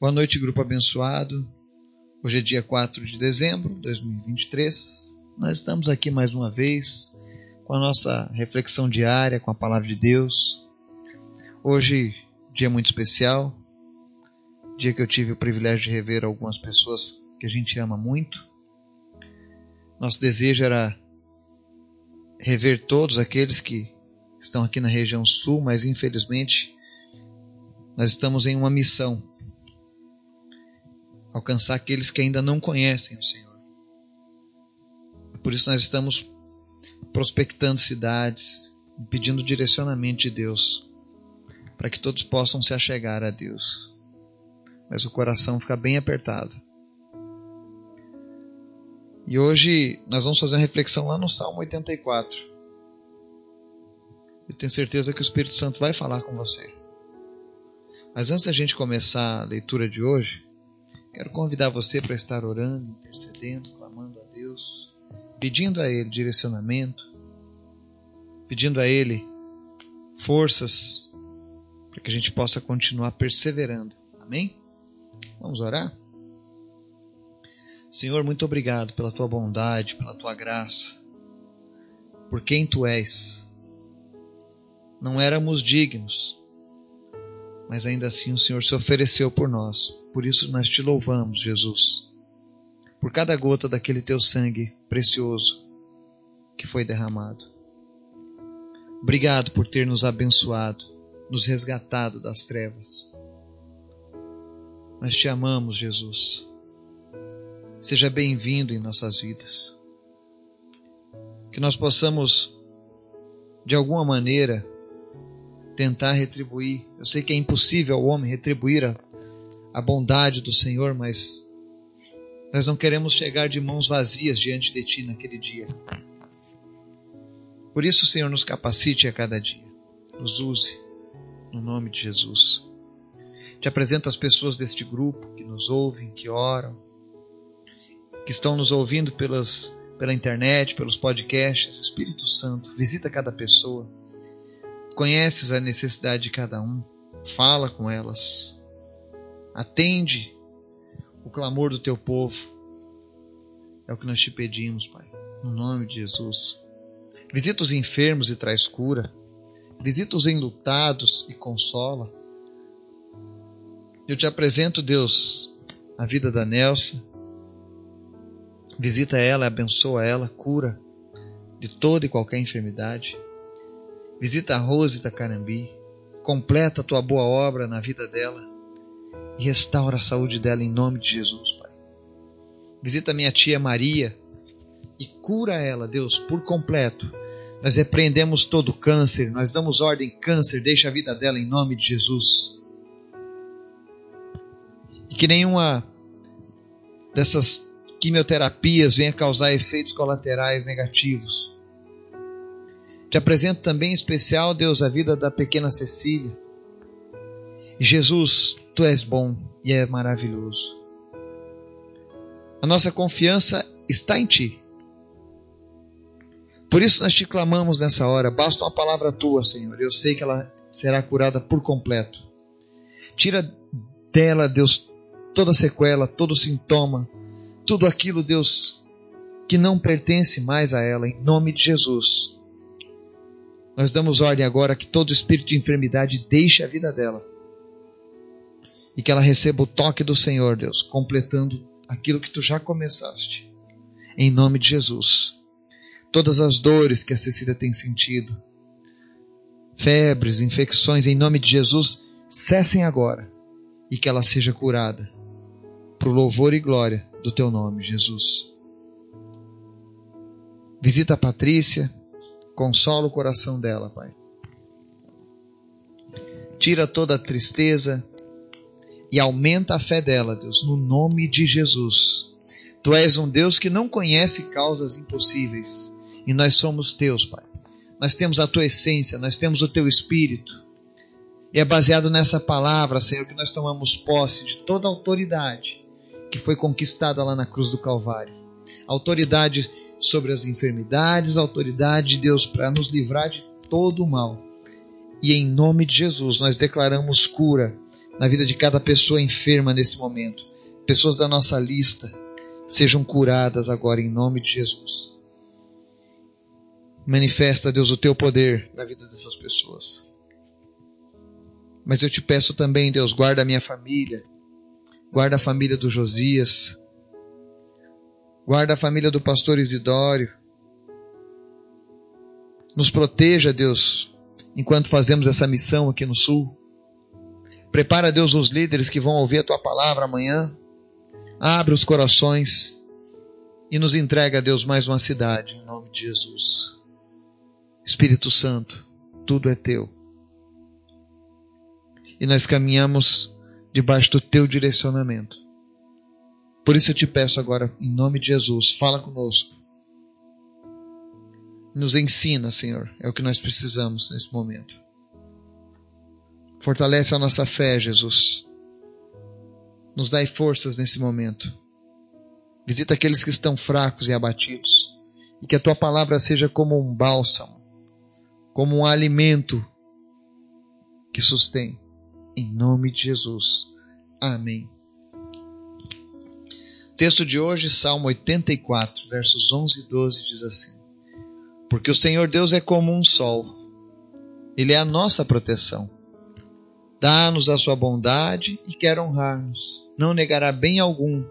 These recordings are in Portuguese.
Boa noite, grupo abençoado. Hoje é dia 4 de dezembro de 2023. Nós estamos aqui mais uma vez com a nossa reflexão diária com a palavra de Deus. Hoje, dia muito especial, dia que eu tive o privilégio de rever algumas pessoas que a gente ama muito. Nosso desejo era rever todos aqueles que estão aqui na região sul, mas infelizmente nós estamos em uma missão alcançar aqueles que ainda não conhecem o Senhor. Por isso nós estamos prospectando cidades, pedindo direcionamento de Deus, para que todos possam se achegar a Deus. Mas o coração fica bem apertado. E hoje nós vamos fazer uma reflexão lá no Salmo 84. Eu tenho certeza que o Espírito Santo vai falar com você. Mas antes da gente começar a leitura de hoje, Quero convidar você para estar orando, intercedendo, clamando a Deus, pedindo a Ele direcionamento, pedindo a Ele forças para que a gente possa continuar perseverando. Amém? Vamos orar? Senhor, muito obrigado pela tua bondade, pela tua graça, por quem tu és. Não éramos dignos, mas ainda assim o Senhor se ofereceu por nós. Por isso nós te louvamos, Jesus, por cada gota daquele teu sangue precioso que foi derramado. Obrigado por ter nos abençoado, nos resgatado das trevas. Nós te amamos, Jesus. Seja bem-vindo em nossas vidas. Que nós possamos, de alguma maneira, tentar retribuir. Eu sei que é impossível ao homem retribuir a, a bondade do Senhor, mas nós não queremos chegar de mãos vazias diante de Ti naquele dia. Por isso, Senhor, nos capacite a cada dia, nos use, no nome de Jesus. Te apresento as pessoas deste grupo que nos ouvem, que oram, que estão nos ouvindo pelas, pela internet, pelos podcasts. Espírito Santo, visita cada pessoa Conheces a necessidade de cada um, fala com elas, atende o clamor do teu povo. É o que nós te pedimos, Pai, no nome de Jesus. Visita os enfermos e traz cura. Visita os enlutados e consola. Eu te apresento, Deus, a vida da Nelsa. Visita ela, abençoa ela, cura de toda e qualquer enfermidade. Visita a Rose da Carambi, completa a tua boa obra na vida dela e restaura a saúde dela em nome de Jesus, Pai. Visita minha tia Maria e cura ela, Deus, por completo. Nós repreendemos todo câncer, nós damos ordem câncer, deixa a vida dela em nome de Jesus. E que nenhuma dessas quimioterapias venha causar efeitos colaterais negativos te apresento também em especial, Deus, a vida da pequena Cecília. Jesus, tu és bom e é maravilhoso. A nossa confiança está em ti. Por isso nós te clamamos nessa hora. Basta uma palavra tua, Senhor. Eu sei que ela será curada por completo. Tira dela, Deus, toda sequela, todo sintoma, tudo aquilo, Deus, que não pertence mais a ela, em nome de Jesus. Nós damos ordem agora que todo espírito de enfermidade deixe a vida dela. E que ela receba o toque do Senhor, Deus, completando aquilo que tu já começaste. Em nome de Jesus. Todas as dores que a Cecília tem sentido, febres, infecções, em nome de Jesus, cessem agora e que ela seja curada. Para o louvor e glória do teu nome, Jesus. Visita a Patrícia, Consola o coração dela, Pai. Tira toda a tristeza e aumenta a fé dela, Deus, no nome de Jesus. Tu és um Deus que não conhece causas impossíveis e nós somos teus, Pai. Nós temos a tua essência, nós temos o teu espírito. E é baseado nessa palavra, Senhor, que nós tomamos posse de toda a autoridade que foi conquistada lá na cruz do Calvário. Autoridade sobre as enfermidades, a autoridade de Deus para nos livrar de todo o mal. E em nome de Jesus nós declaramos cura na vida de cada pessoa enferma nesse momento. Pessoas da nossa lista sejam curadas agora em nome de Jesus. Manifesta, Deus, o teu poder na vida dessas pessoas. Mas eu te peço também, Deus, guarda a minha família, guarda a família do Josias, guarda a família do pastor Isidório. Nos proteja, Deus, enquanto fazemos essa missão aqui no Sul. Prepara, Deus, os líderes que vão ouvir a tua palavra amanhã. Abre os corações e nos entrega, Deus, mais uma cidade, em nome de Jesus. Espírito Santo, tudo é teu. E nós caminhamos debaixo do teu direcionamento. Por isso eu te peço agora, em nome de Jesus, fala conosco. Nos ensina, Senhor, é o que nós precisamos nesse momento. Fortalece a nossa fé, Jesus. Nos dai forças nesse momento. Visita aqueles que estão fracos e abatidos. E que a tua palavra seja como um bálsamo, como um alimento que sustém. Em nome de Jesus. Amém. Texto de hoje, Salmo 84, versos 11 e 12, diz assim: Porque o Senhor Deus é como um sol, Ele é a nossa proteção. Dá-nos a sua bondade e quer honrar-nos. Não negará bem algum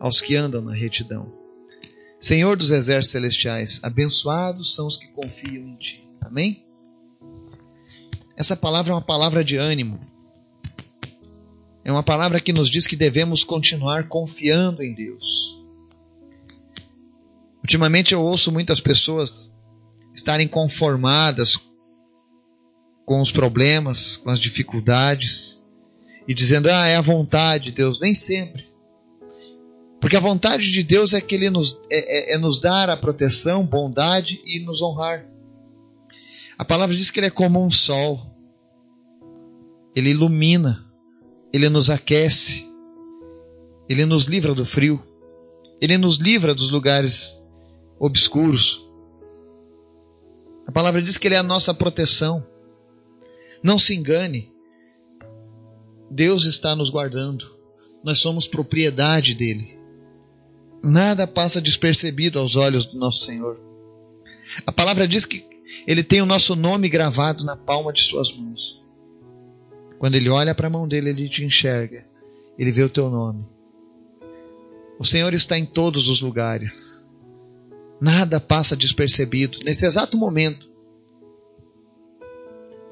aos que andam na retidão. Senhor dos exércitos celestiais, abençoados são os que confiam em Ti. Amém? Essa palavra é uma palavra de ânimo. É uma palavra que nos diz que devemos continuar confiando em Deus. Ultimamente eu ouço muitas pessoas estarem conformadas com os problemas, com as dificuldades, e dizendo, ah, é a vontade de Deus. Nem sempre. Porque a vontade de Deus é que Ele nos, é, é, é nos dar a proteção, bondade e nos honrar. A palavra diz que Ele é como um sol. Ele ilumina, Ele nos aquece, Ele nos livra do frio, Ele nos livra dos lugares obscuros. A palavra diz que Ele é a nossa proteção. Não se engane. Deus está nos guardando. Nós somos propriedade dele. Nada passa despercebido aos olhos do nosso Senhor. A palavra diz que ele tem o nosso nome gravado na palma de suas mãos. Quando ele olha para a mão dele, ele te enxerga. Ele vê o teu nome. O Senhor está em todos os lugares. Nada passa despercebido. Nesse exato momento,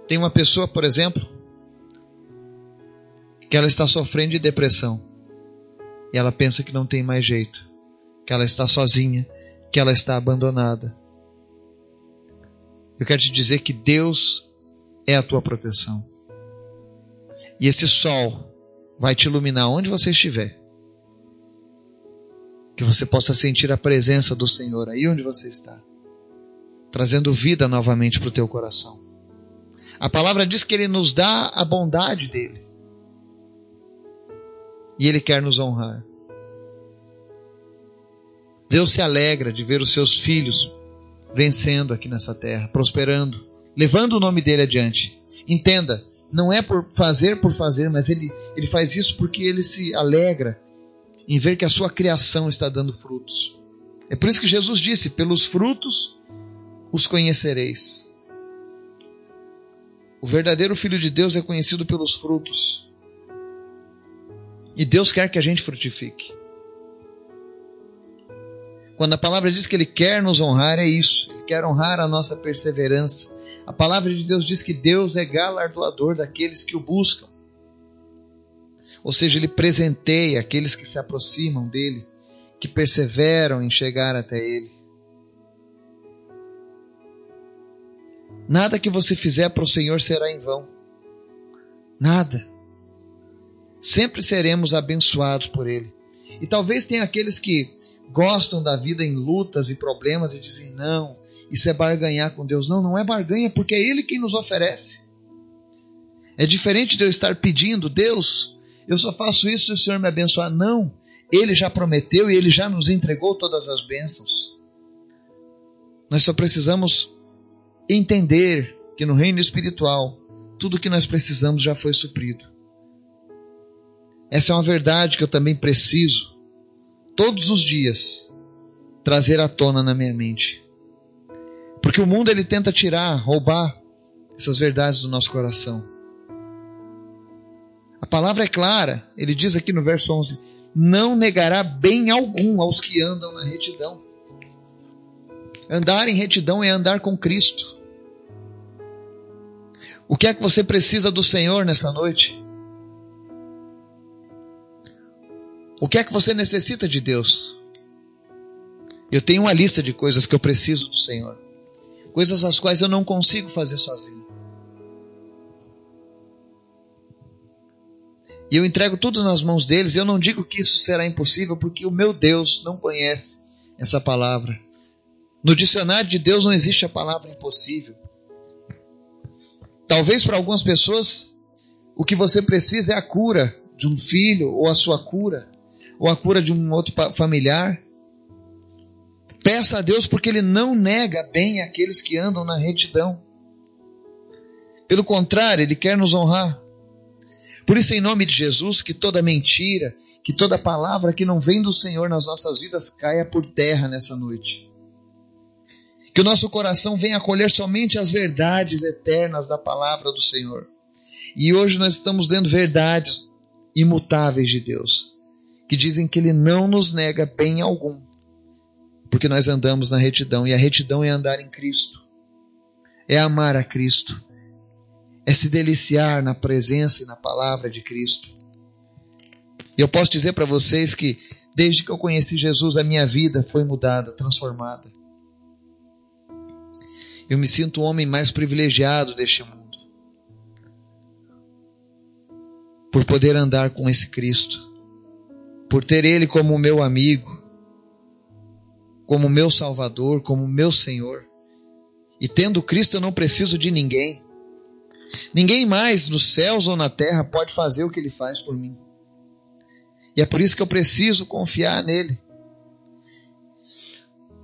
tem uma pessoa, por exemplo, que ela está sofrendo de depressão. E ela pensa que não tem mais jeito, que ela está sozinha, que ela está abandonada. Eu quero te dizer que Deus é a tua proteção. E esse sol vai te iluminar onde você estiver. Que você possa sentir a presença do Senhor aí onde você está, trazendo vida novamente para o teu coração. A palavra diz que ele nos dá a bondade dele. E ele quer nos honrar. Deus se alegra de ver os seus filhos vencendo aqui nessa terra, prosperando, levando o nome dele adiante. Entenda, não é por fazer por fazer, mas ele, ele faz isso porque ele se alegra em ver que a sua criação está dando frutos. É por isso que Jesus disse: pelos frutos os conhecereis. O verdadeiro Filho de Deus é conhecido pelos frutos. E Deus quer que a gente frutifique. Quando a palavra diz que Ele quer nos honrar, é isso. Ele quer honrar a nossa perseverança. A palavra de Deus diz que Deus é galardoador daqueles que o buscam. Ou seja, Ele presenteia aqueles que se aproximam dEle, que perseveram em chegar até Ele. Nada que você fizer para o Senhor será em vão. Nada. Sempre seremos abençoados por Ele. E talvez tenha aqueles que gostam da vida em lutas e problemas e dizem: não, isso é barganhar com Deus. Não, não é barganha, porque é Ele quem nos oferece. É diferente de eu estar pedindo, Deus, eu só faço isso se o Senhor me abençoar. Não, Ele já prometeu e Ele já nos entregou todas as bênçãos. Nós só precisamos entender que no reino espiritual tudo que nós precisamos já foi suprido. Essa é uma verdade que eu também preciso, todos os dias, trazer à tona na minha mente. Porque o mundo ele tenta tirar, roubar essas verdades do nosso coração. A palavra é clara, ele diz aqui no verso 11: Não negará bem algum aos que andam na retidão. Andar em retidão é andar com Cristo. O que é que você precisa do Senhor nessa noite? O que é que você necessita de Deus? Eu tenho uma lista de coisas que eu preciso do Senhor coisas as quais eu não consigo fazer sozinho. E eu entrego tudo nas mãos deles. Eu não digo que isso será impossível, porque o meu Deus não conhece essa palavra. No dicionário de Deus não existe a palavra impossível. Talvez para algumas pessoas o que você precisa é a cura de um filho, ou a sua cura, ou a cura de um outro familiar. Peça a Deus porque Ele não nega bem aqueles que andam na retidão. Pelo contrário, Ele quer nos honrar. Por isso, em nome de Jesus, que toda mentira, que toda palavra que não vem do Senhor nas nossas vidas caia por terra nessa noite. Que o nosso coração venha acolher somente as verdades eternas da palavra do Senhor. E hoje nós estamos lendo verdades imutáveis de Deus, que dizem que Ele não nos nega bem algum porque nós andamos na retidão, e a retidão é andar em Cristo, é amar a Cristo, é se deliciar na presença e na palavra de Cristo. E eu posso dizer para vocês que, desde que eu conheci Jesus, a minha vida foi mudada, transformada. Eu me sinto o homem mais privilegiado deste mundo. Por poder andar com esse Cristo, por ter Ele como meu amigo, como meu Salvador, como meu Senhor. E tendo Cristo, eu não preciso de ninguém. Ninguém mais nos céus ou na terra pode fazer o que Ele faz por mim. E é por isso que eu preciso confiar nele.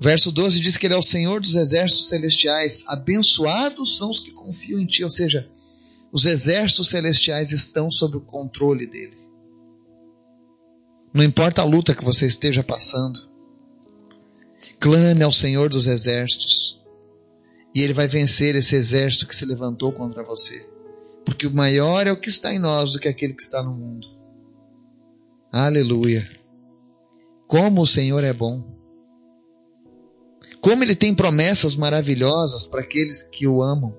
Verso 12 diz que Ele é o Senhor dos exércitos celestiais. Abençoados são os que confiam em Ti. Ou seja, os exércitos celestiais estão sob o controle dele. Não importa a luta que você esteja passando, Clame ao Senhor dos exércitos, e ele vai vencer esse exército que se levantou contra você. Porque o maior é o que está em nós do que aquele que está no mundo. Aleluia. Como o Senhor é bom. Como ele tem promessas maravilhosas para aqueles que o amam.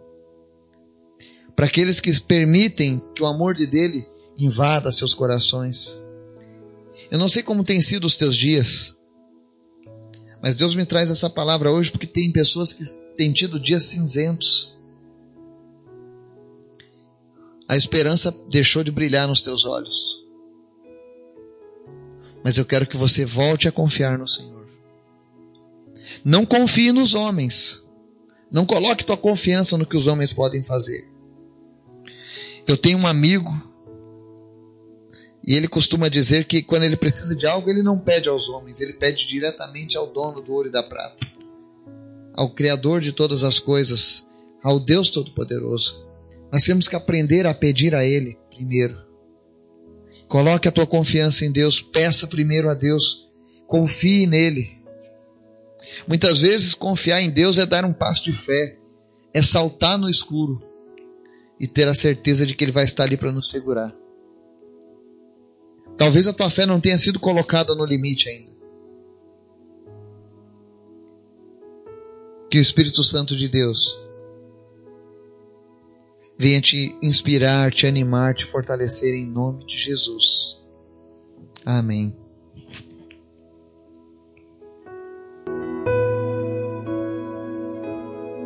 Para aqueles que permitem que o amor de dele invada seus corações. Eu não sei como têm sido os teus dias. Mas Deus me traz essa palavra hoje porque tem pessoas que têm tido dias cinzentos. A esperança deixou de brilhar nos teus olhos. Mas eu quero que você volte a confiar no Senhor. Não confie nos homens. Não coloque tua confiança no que os homens podem fazer. Eu tenho um amigo e ele costuma dizer que quando ele precisa de algo, ele não pede aos homens, ele pede diretamente ao dono do ouro e da prata, ao Criador de todas as coisas, ao Deus Todo-Poderoso. Nós temos que aprender a pedir a Ele primeiro. Coloque a tua confiança em Deus, peça primeiro a Deus, confie nele. Muitas vezes confiar em Deus é dar um passo de fé, é saltar no escuro e ter a certeza de que Ele vai estar ali para nos segurar. Talvez a tua fé não tenha sido colocada no limite ainda. Que o Espírito Santo de Deus venha te inspirar, te animar, te fortalecer em nome de Jesus. Amém.